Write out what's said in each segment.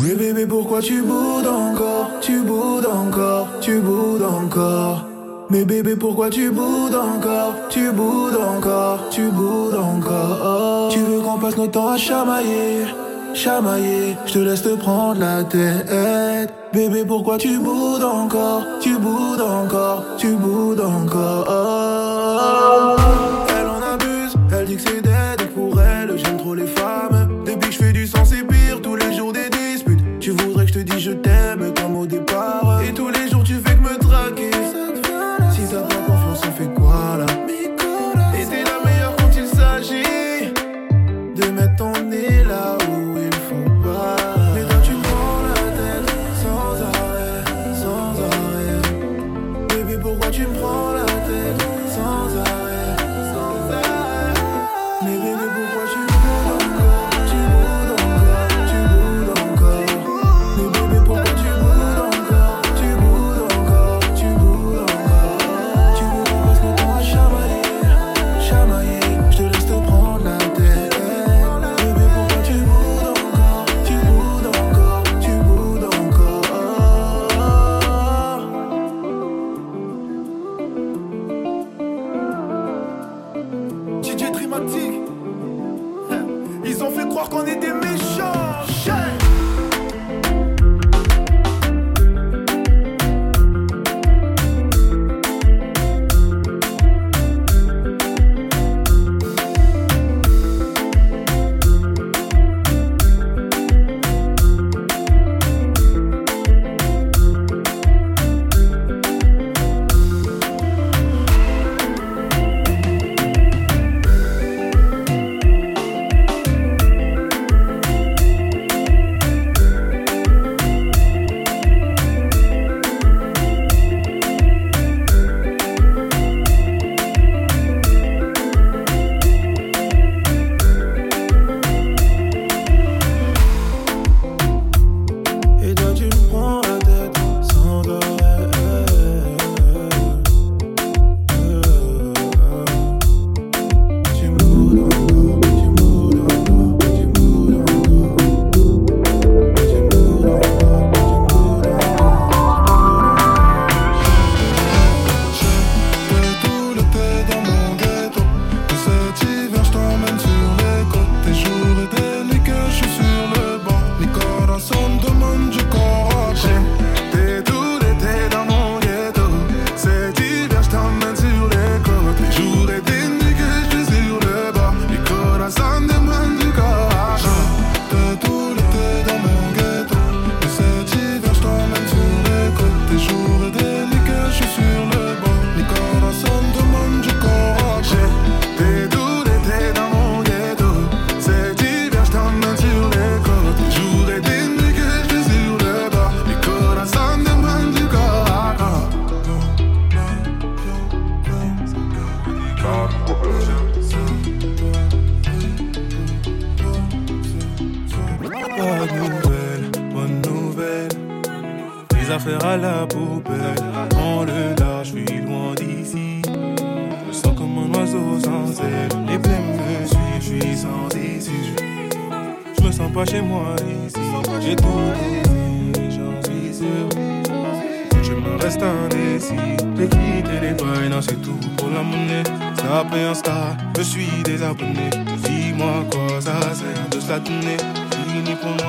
Oui bébé pourquoi tu boudes encore? Tu boudes encore, tu boudes encore. Mais bébé pourquoi tu boudes encore? Tu boudes encore, tu boudes encore. Tu veux qu'on passe notre temps à chamailler Chamailler, je te laisse te prendre la tête. Bébé pourquoi tu boudes encore? Tu boudes encore, tu boudes encore.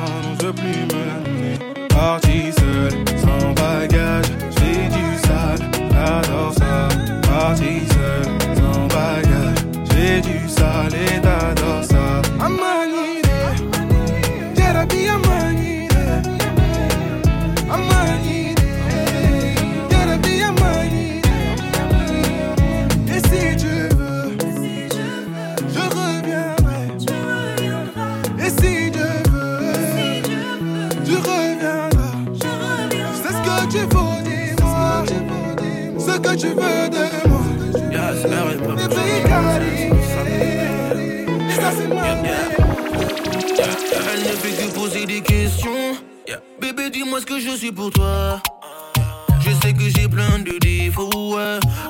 non, je veux plus me l'amener. Parti seul, sans bagage, j'ai du sale, j'adore ça. Parti seul fait que poser des questions. Bébé, dis-moi ce que je suis pour toi. Je sais que j'ai plein de défauts.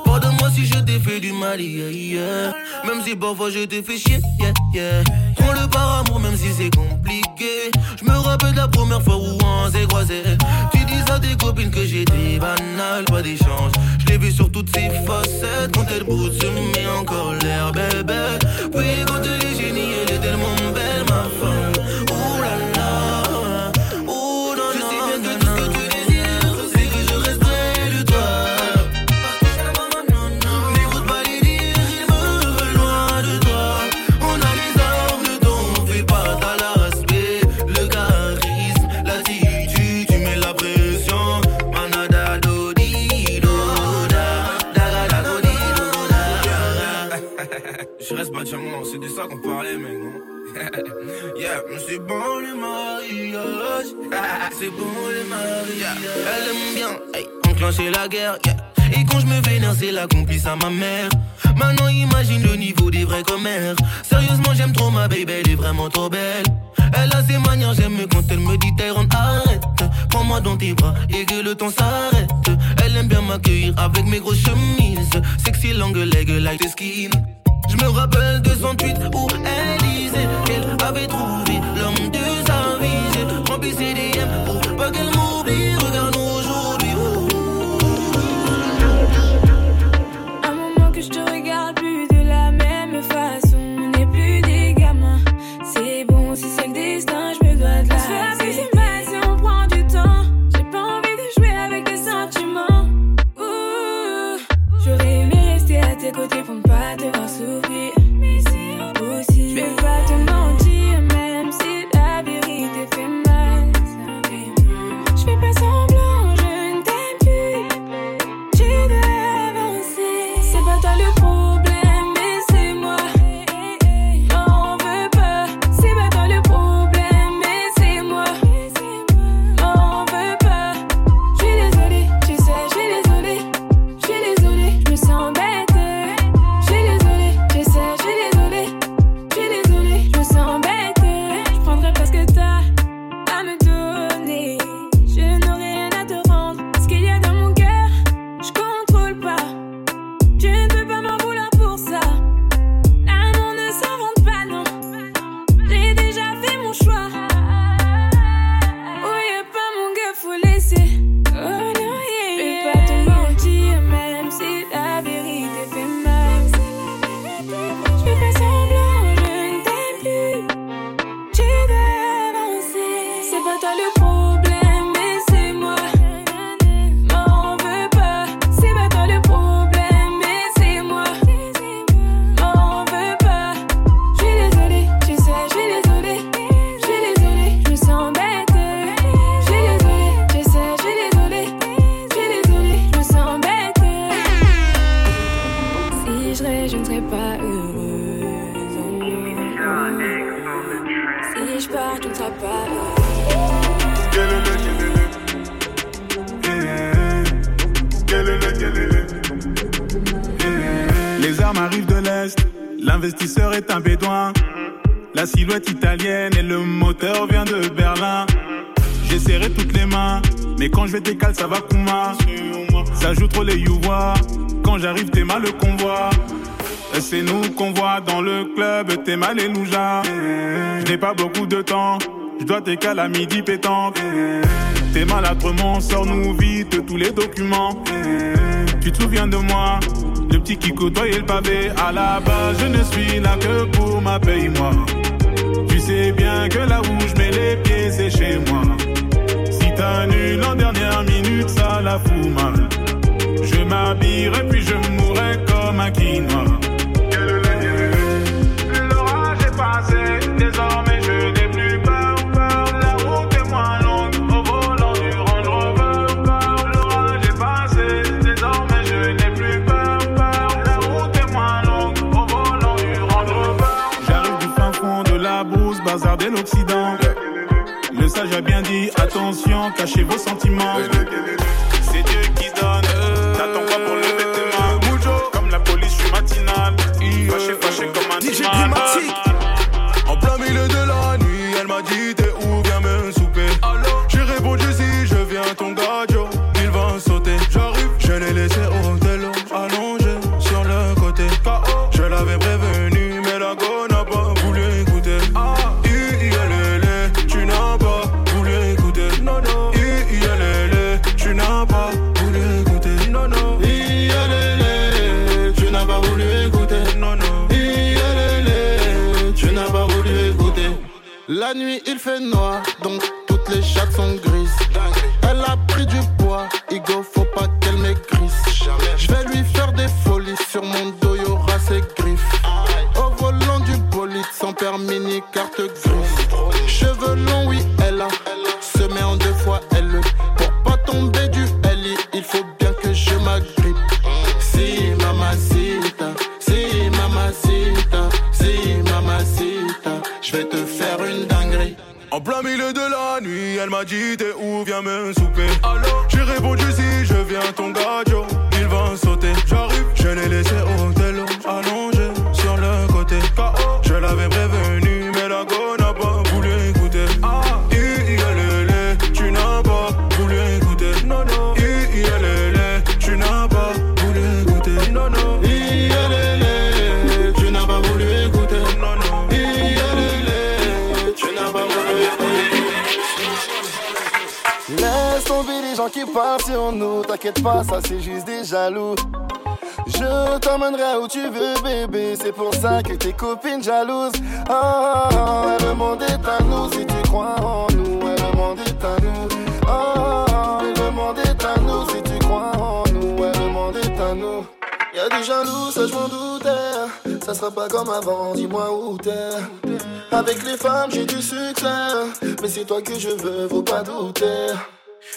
Pardonne-moi si je t'ai fait du mal, yeah. Même si parfois je t'ai fait chier, yeah, yeah. Prends le par amour, même si c'est compliqué. Je me rappelle la première fois où on s'est croisé. Tu dis à tes copines que j'étais banal, pas d'échange. Je l'ai vu sur toutes ses facettes. Quand elle bouge, se met encore l'air, bébé. c'est la guerre. Yeah. Et quand je me vénère, c'est la complice à ma mère. Maintenant, imagine le niveau des vrais commères. Sérieusement, j'aime trop ma baby, elle est vraiment trop belle. Elle a ses manières, j'aime quand elle me dit Tyron, arrête. Prends-moi dans tes bras et que le temps s'arrête. Elle aime bien m'accueillir avec mes grosses chemises. Sexy langue, leg, light skin. Je me rappelle de son tweet où elle disait qu'elle avait trouvé l'homme de sa vie. Remplis ses DM pour pas qu'elle La silhouette italienne et le moteur vient de Berlin. J'ai serré toutes les mains, mais quand je vais décaler, ça va Kuma. Ça joue trop les youvois, quand j'arrive, t'es mal le convoi. C'est nous qu'on voit dans le club, t'es mal et nous Je n'ai pas beaucoup de temps, je dois décaler à midi pétanque. T'es maladrement, sors-nous vite tous les documents. Tu te souviens de moi, le petit qui côtoyait le pavé. À la base, je ne suis là que pour ma paye, moi sais bien que là où je mets les pieds, c'est chez moi. Si t'annules en dernière minute, ça la fout mal. Je m'habillerai puis je mourrai comme un quinoa. Ça j'ai bien dit attention, cachez vos sentiments. La nuit il fait noir, donc toutes les chattes sont grises. Parlent sur nous, t'inquiète pas, ça c'est juste des jaloux. Je t'emmènerai où tu veux, bébé, c'est pour ça que tes copines jalouses. Ah, ah, ah, le monde est à nous si tu crois en nous, ouais, le monde est à nous. Ah, ah, le monde est à nous si tu crois en nous, ouais, le monde est à nous. Y'a des jaloux, ça je m'en doutais. Ça sera pas comme avant, dis-moi où t'es. Avec les femmes, j'ai du succès. Mais c'est toi que je veux, faut pas douter.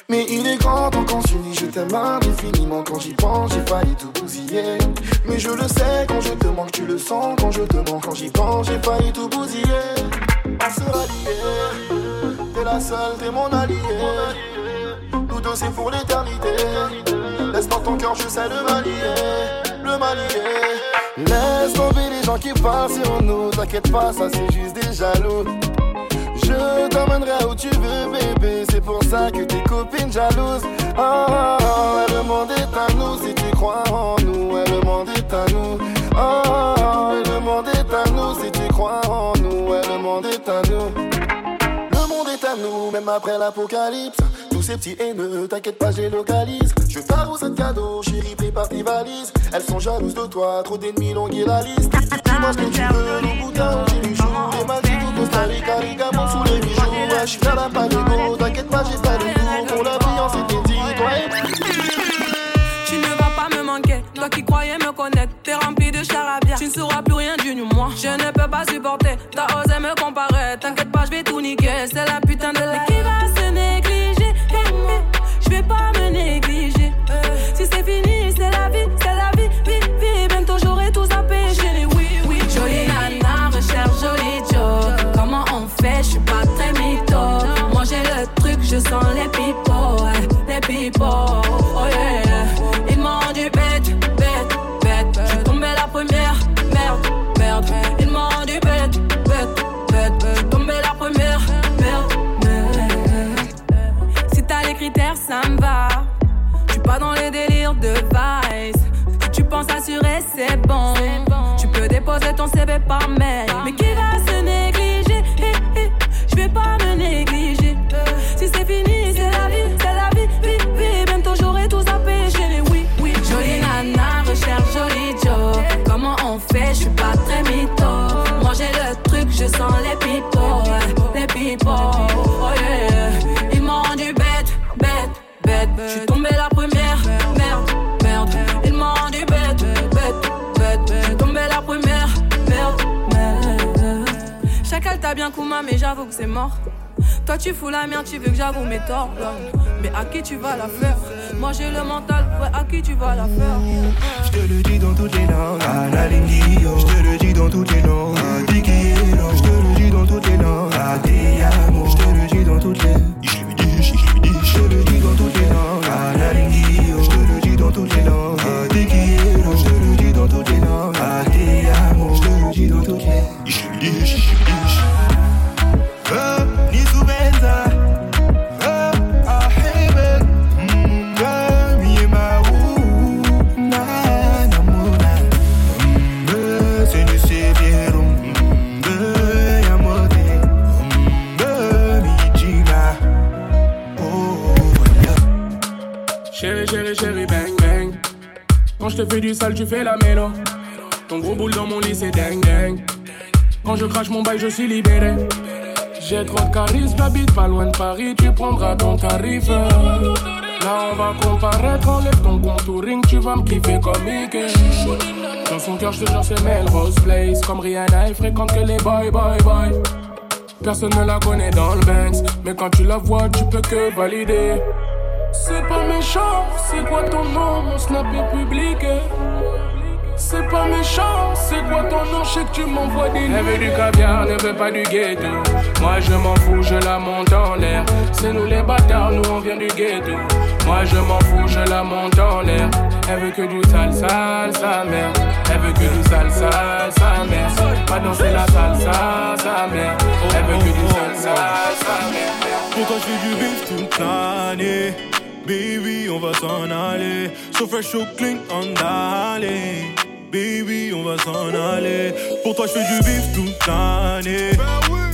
Mais il est grand temps qu'on s'unit, je t'aime indéfiniment. Quand j'y pense, j'ai failli tout bousiller. Mais je le sais, quand je te manque, tu le sens. Quand je te manque, quand j'y pense, j'ai failli tout bousiller. On sera liés, t'es la seule, t'es mon allié. Nous deux c'est pour l'éternité. Laisse dans ton cœur, je sais le manier Le manier Laisse tomber les gens qui parlent sur nous. T'inquiète pas, ça c'est juste des jaloux je t'emmènerai où tu veux, bébé. C'est pour ça que tes copines jalouses. Ah, ah, ah, le monde est à nous si tu crois en nous. Ouais, le monde est à nous. Ah, ah, ah, le monde est à nous si tu crois en nous. Ouais, le monde est à nous. Le monde est à nous, même après l'apocalypse. Tous ces petits haineux, t'inquiète pas, j'ai localise. Je t'arrose un cadeau, chérie, prépare tes valises. Elles sont jalouses de toi, trop d'ennemis, longuer la liste. Dis-moi ce que tu veux, le boutin, j'ai les choux. Les Maldives, Costa Rica, Rigamon sous les bijoux. Ouais, je suis là, pas d'égo, t'inquiète pas, j'ai pas de goût. Pour la brillance, c'était dit, toi et Tu ne vas pas me manquer, toi qui croyais me connaître. T'es rempli de charabia, tu ne sauras plus rien du moi. Je ne peux pas supporter, t'as osé me comparer. T'inquiète pas, je vais tout niquer, c'est la putain de la. Bien Kuma, mais j'avoue que c'est mort. Toi tu fous la merde, tu veux que j'avoue mes torts. Mais à qui tu vas la faire? Moi j'ai le mental, ouais, à qui tu vas la faire? Je te le dis dans toutes les langues, Analinguillo. Je te le dis dans toutes les langues, Dikielo. Je te le dis dans toutes les langues, Adeyamo. Je te le dis dans toutes les Je te le dis dans toutes les langues, Analinguillo. Je te le dis dans toutes les langues, Dikielo. Je te le dis dans toutes les langues, Adeyamo. Je te le dis dans toutes les Eh, je te fais du sale, tu fais la mélo. Ton gros boule dans mon lit, c'est ding, ding. Quand je crache mon bail, je suis libéré. J'ai trop de charisme, j'habite pas loin de Paris, tu prendras ton tarif. Là on va comparaître, enlève ton contouring, tu vas me kiffer comme Mickey. Dans son cœur, je te jure, c'est Melrose Place. Comme Rihanna, elle fréquente que les boy, boy, boy. Personne ne la connaît dans le Banks, mais quand tu la vois, tu peux que valider. C'est pas méchant, c'est quoi ton nom Mon snap est public. C'est pas méchant, c'est quoi ton nom Je sais que tu m'envoies des Elle veut du caviar, ne veut pas du ghetto. Moi je m'en fous, je la monte en l'air. C'est nous les bâtards, nous on vient du ghetto. Moi je m'en fous, je la monte en l'air. Elle veut que du sale, sale, sa mère. Elle veut que du sale, sale, sa mère. Va danser la salsa, sa mère. Elle veut que du sale, sale, sa mère. Pourquoi je fais du bif toute l'année? Baby, on va s'en aller. So fresh, so clean, on d'aller. Baby, on va s'en aller. Pour toi, je fais du bif toute l'année.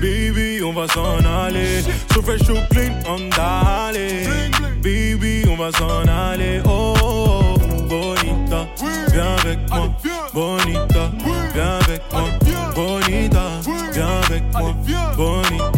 Baby, on va s'en aller. So fresh, so clean, on d'aller. Baby, on va s'en aller. Oh, oh, oh, bonita, viens avec moi. Bonita, viens avec moi. Bonita, viens avec moi. Bonita,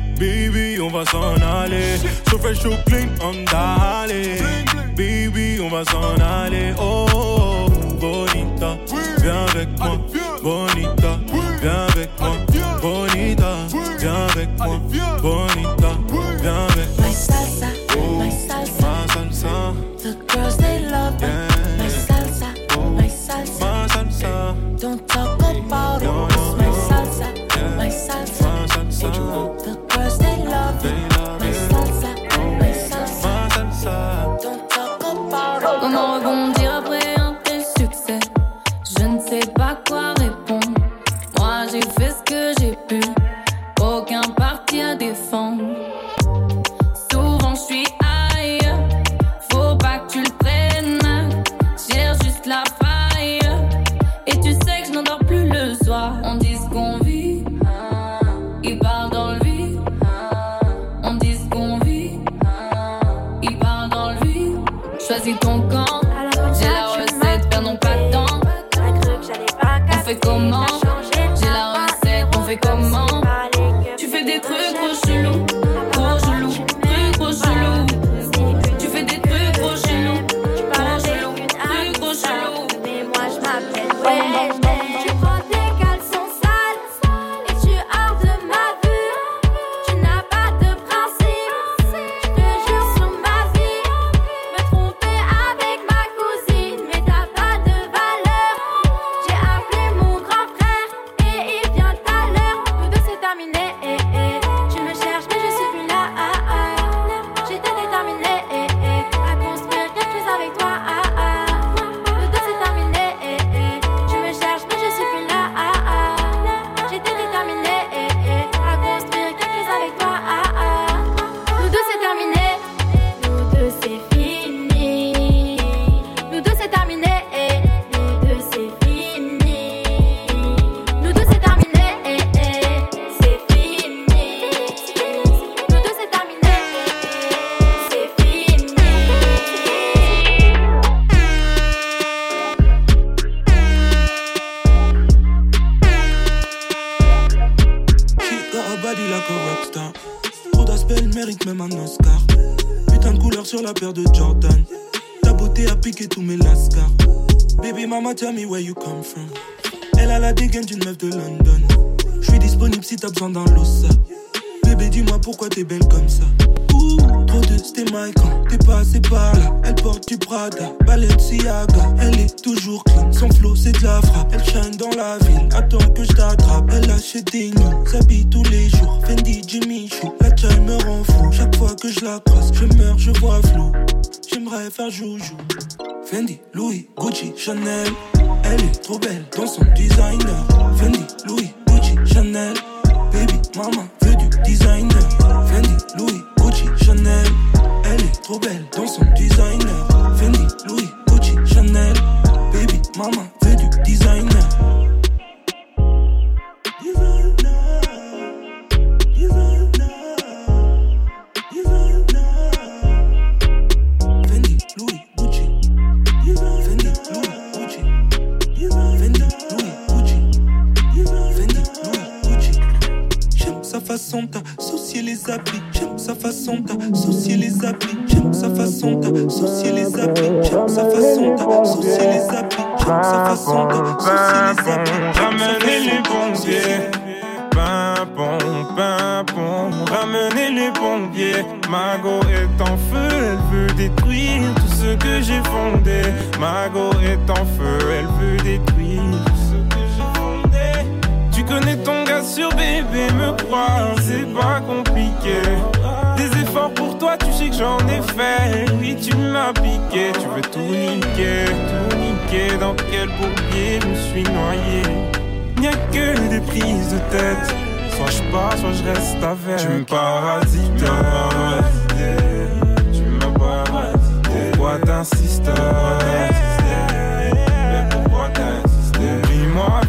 Baby, on va s'en aller. So fresh, so clean, on d'aller. Baby, on va s'en aller. Oh, oh, oh, bonita, viens avec moi. Bonita, viens avec moi. Bonita, viens avec moi. Bonita, D'une meuf de. Je suis disponible si t'as besoin d'un. Bébé, Bébé, dis-moi pourquoi t'es belle comme ça. Ouh, trop de stémailles quand t'es passé par là. Elle porte du Prada, Balenciaga. Elle est toujours clean, son flow c'est de la frappe. Elle shine dans la ville, attends que je t'attrape. Elle achète des nuits, s'habille tous les jours. Fendi, Jimmy Choo, la chai me rend fou. Chaque fois que je la croise, je meurs, je vois flou. J'aimerais faire joujou. Fendi, Louis, Gucci, Chanel. Elle est trop belle dans son designer. Fendi, Louis, Gucci, Chanel. Baby, maman veut du designer. Fendi, Louis, Gucci, Chanel. Elle est trop belle dans son designer. Fendi, Louis, Gucci, Chanel. Baby, maman façon d'associer les habits. J'aime sa façon d'associer les habits. J'aime sa façon d'associer les habits. J'aime sa façon d'associer les habits. J'aime sa façon d'associer les habits. Ramenez les pompiers. Pimpon, pimpon, ramenez les pompiers. Mago est en feu, elle veut détruire tout ce que j'ai fondé. Mago est en feu, elle veut détruire tout ce que j'ai fondé. Tu connais ton sur bébé, me croire, c'est pas compliqué. Des efforts pour toi, tu sais que j'en ai fait. Oui, tu m'as piqué, tu veux tout niquer, tout niquer. Dans quel bourbier je me suis noyé? N'y a que des prises de tête. Soit je pars, soit je reste avec. Tu me parasites, tu m'as parasité. Pourquoi t'insistes? Mais pourquoi t'insistes? Dis-moi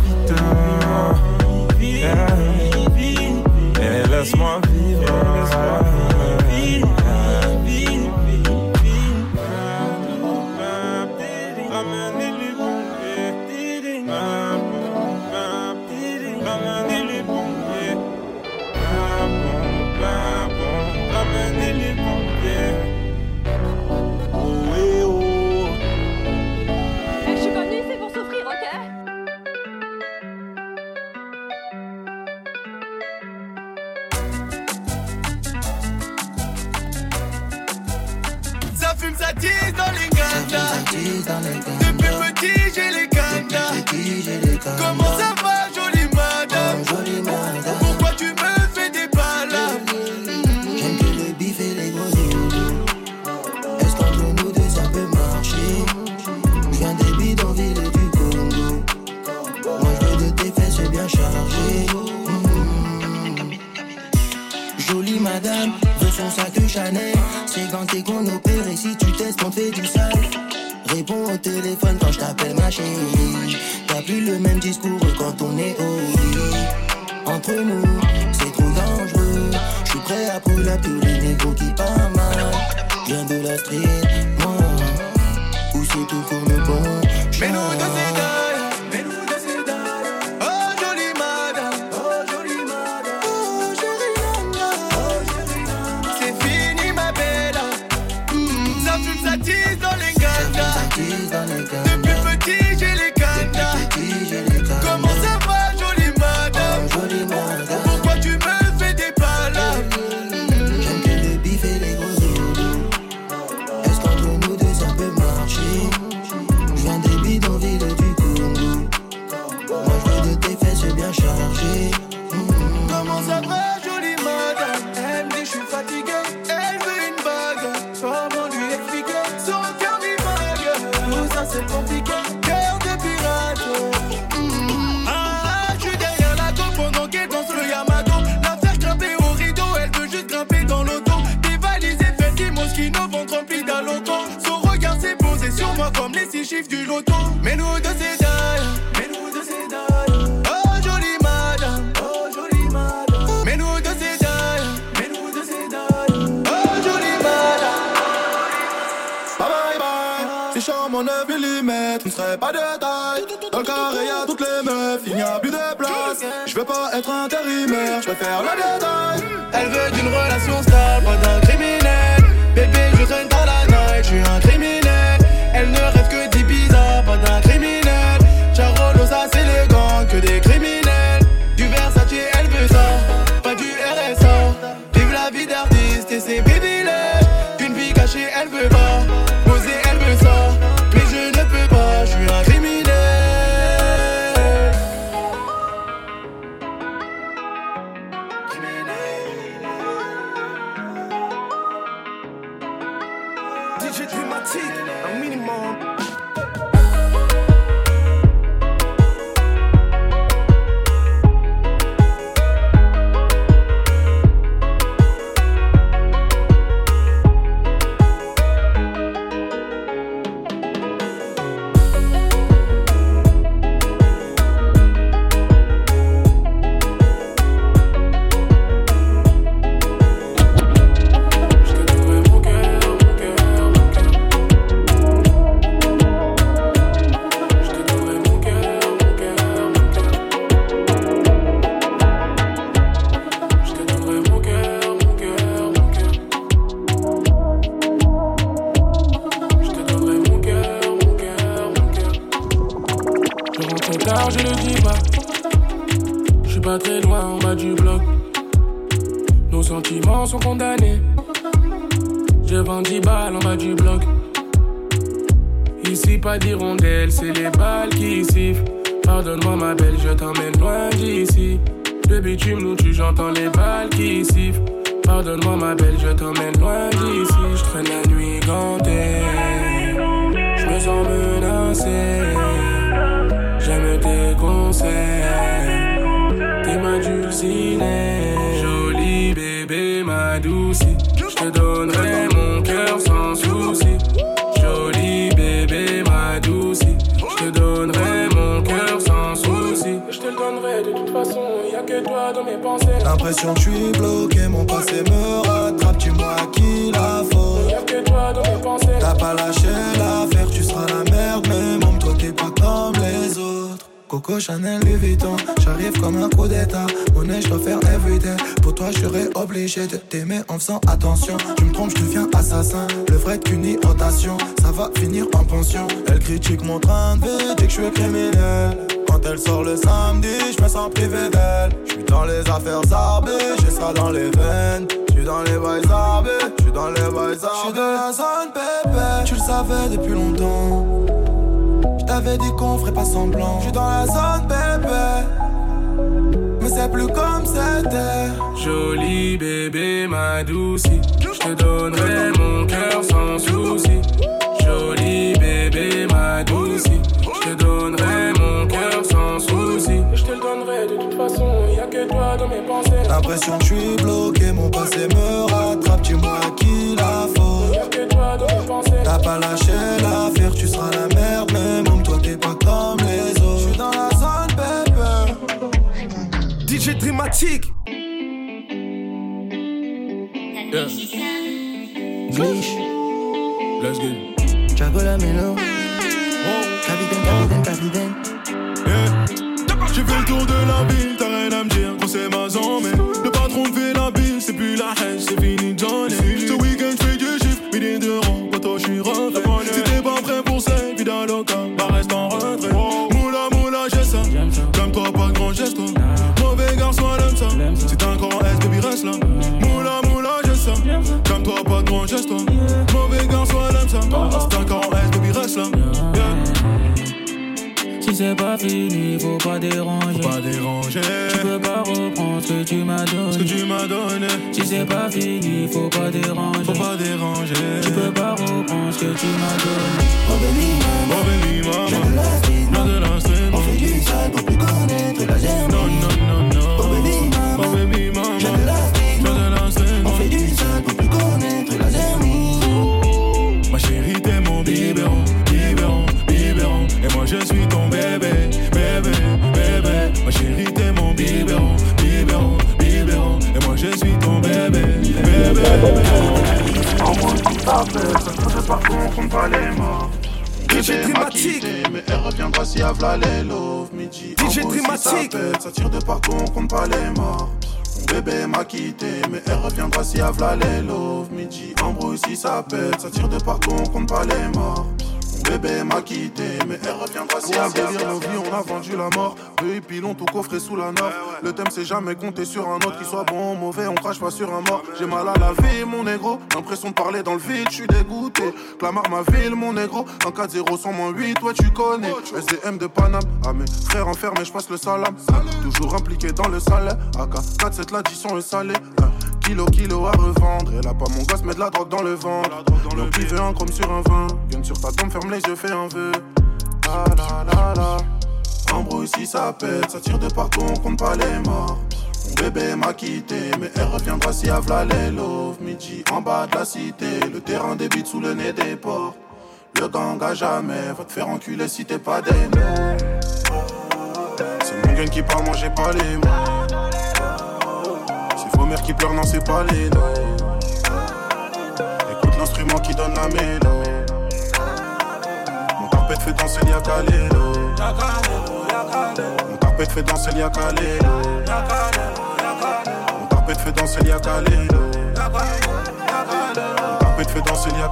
bien chargées. Mm. Jolie madame, veut son sac Chanel. C'est quand t'es qu'on opère et si tu testes, on te fait du sale. Réponds au téléphone quand je t'appelle ma chérie. T'as plus le même discours quand on est au lit. Entre nous, c'est trop dangereux. Je suis prêt à brûler à tous les négros qui parlent mal. Viens de la street, moi. Où c'est tout pour le bon. Mais nous Comment ça va, jolie madame? Elle me dit je suis fatigué, elle veut une bague. Comment lui expliquer? Son cœur divague Tout ça c'est compliqué, cœur de pirate. Mm. Ah, je suis derrière la go pendant qu'elle danse le Yamato. La faire grimper au rideau, elle veut juste grimper dans l'auto. Dévaliser, fait des Moschino, ventre rempli d'aloco. Son regard s'est posé sur moi comme les six chiffres du loto. Mais nous deux c'est pas être intérimaire, je préfère le détail. Elle veut d'une relation stable, pas c'est les balles qui sifflent. Pardonne-moi, ma belle, je t'emmène loin d'ici. Le bitume nous tue, j'entends les balles qui sifflent. Pardonne-moi, ma belle, je t'emmène loin d'ici. Je traîne la nuit gantée. Je me sens menacé. J'aime tes conseils. T'es ma dulcinée. Jolie bébé, ma douce. Je te donnerai mon cœur De toute façon. Y'a que toi dans mes pensées. L'impression que je suis bloqué, mon passé me rattrape, dis-moi à qui la faute. Y'a que toi dans mes pensées. T'as pas lâché l'affaire, tu seras la merde, mais même toi t'es pas comme les autres. Coco Chanel Louis Vuitton, j'arrive comme un coup d'état. Monnaie, je dois faire everyday. Pour toi, je serais obligé de t'aimer en faisant attention. Tu me trompes, je deviens assassin. Le vrai qu'une rotation, ça va finir en pension. Elle critique mon train de vie, dit que je suis criminel. Quand elle sort le samedi, je me sens privé d'elle. Je suis dans les affaires zarbées, j'ai ça dans les veines. Je suis dans les bails zarbés, je suis dans les bails zarbés. Je suis dans la zone bébé, tu le savais depuis longtemps. Je t'avais dit qu'on ferait pas semblant. Je suis dans la zone bébé, mais c'est plus comme c'était. Jolie bébé, ma douce. Je te donnerai mon cœur sans souci. Jolie bébé, ma douce. Toute façon. Y'a que toi dans mes pensées. L'impression que je suis bloqué, mon passé me rattrape. Dis-moi à qui la faute. Y'a que toi dans mes pensées. T'as pas lâché l'affaire, tu seras la merde, mais même toi t'es pas comme les autres. Je suis dans la zone bébé. DJ Dramatique. Yeah. Glitch, Let's go. Chago la mélo. Capitaine, capitaine, capitaine. J'ai fait le tour de la ville, t'as rien à me dire, qu'on c'est ma zone, mais le patron fait la bille, c'est plus la haine, c'est fini Johnny. Ce week-end, je fais du chiffre, midi de rang, toi je suis rentré. C'est pas fini, faut pas déranger. Pas déranger. Tu peux pas reprendre ce que tu m'as donné. Ce que tu m'as donné. Si c'est pas fini, faut pas déranger. Faut pas déranger. Tu peux pas reprendre ce que tu m'as donné. Oh baby, maman. Oh maman. J'ai de la street, J'ai de la street, On fait du sale pour plus connaître la germe. DJ Dramatique. Mais elle reviendra si elle v'là les love midi. DJ Dramatique. Ça, tire de partout, on compte pas les morts. Bébé m'a quitté, mais elle reviendra si elle v'là les love midi. Embrouille si ça pète, ça tire de partout, on compte pas les morts. Bébé m'a quitté, mais elle reviendra si elle délire nos vies, on a vendu la mort. Eux ils pilons tout coffré sous la norme. Le thème c'est jamais compter sur un autre qui soit bon ou mauvais, on crache pas sur un mort. J'ai mal à la vie, mon négro. L'impression de parler dans le vide, je suis dégoûté. Clamart ma ville, mon négro. Un 4-0 sans moins 8, ouais tu connais. SDM de Paname, à mes frères enfermés, je passe le salam. Toujours impliqué dans le salaire. AK 4-7 l'addition, le salé. Kilo, kilo à revendre. Et là, pas mon gosse, met de la drogue dans le ventre. Le qui veut un chrome sur un vin. Gun sur ta tombe, ferme les yeux, fais un vœu. La la la la. Embrouille si ça pète, ça tire de partout, on compte pas les morts. Mon bébé m'a quitté, mais elle reviendra si elle v'là les love. Midi en bas de la cité, le terrain débite sous le nez des porcs. Le gang à jamais va te faire enculer si t'es pas des. C'est mon gun qui parle, moi j'ai pas les mots. Vos mères qui pleurent, non c'est pas les. Écoute l'instrument qui donne la mélo. Mon carpet fait danser l'Ia Kalelo. Mon carpet fait danser l'Ia Kalelo. Mon carpet fait danser l'Ia Kalelo. Mon carpet fait danser l'Ia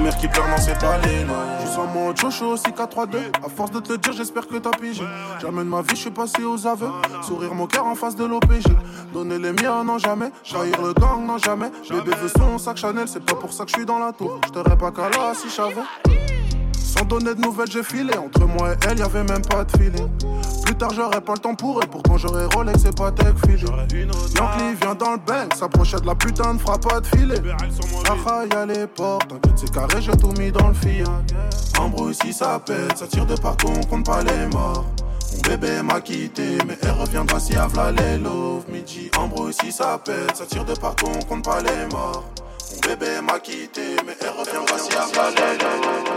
Mère qui pleure, pas les lots. Je suis en mode chocho, 6 4 3 2 À force de te dire, j'espère que t'as pigé. J'amène ma vie, je suis passé aux aveux. Sourire mon cœur en face de l'OPG. Donner les miens, non jamais. Trahir le gang, non jamais. Bébé veut son sac Chanel, c'est pas pour ça que je suis dans la tour. Je pas qu'à là si j'avais. Donner de nouvelles, j'ai filé. Entre moi et elle, y avait même pas de feeling. Plus tard, j'aurais pas le temps pour elle. Pourtant, j'aurais Rolex et pas tech feeling. Yankee vient dans le bank, s'approchait de la putain de frappe pas de filet. Y a les portes, t'inquiète, c'est carré, j'ai tout mis dans le fil. Embrouille si ça pète, ça tire de partout, on compte pas les morts. Mon bébé m'a quitté, mais elle reviendra si avla les love. Midi, embrouille si ça pète, ça tire de partout, on compte pas les morts. Mon bébé m'a quitté, mais elle reviendra si avla les love.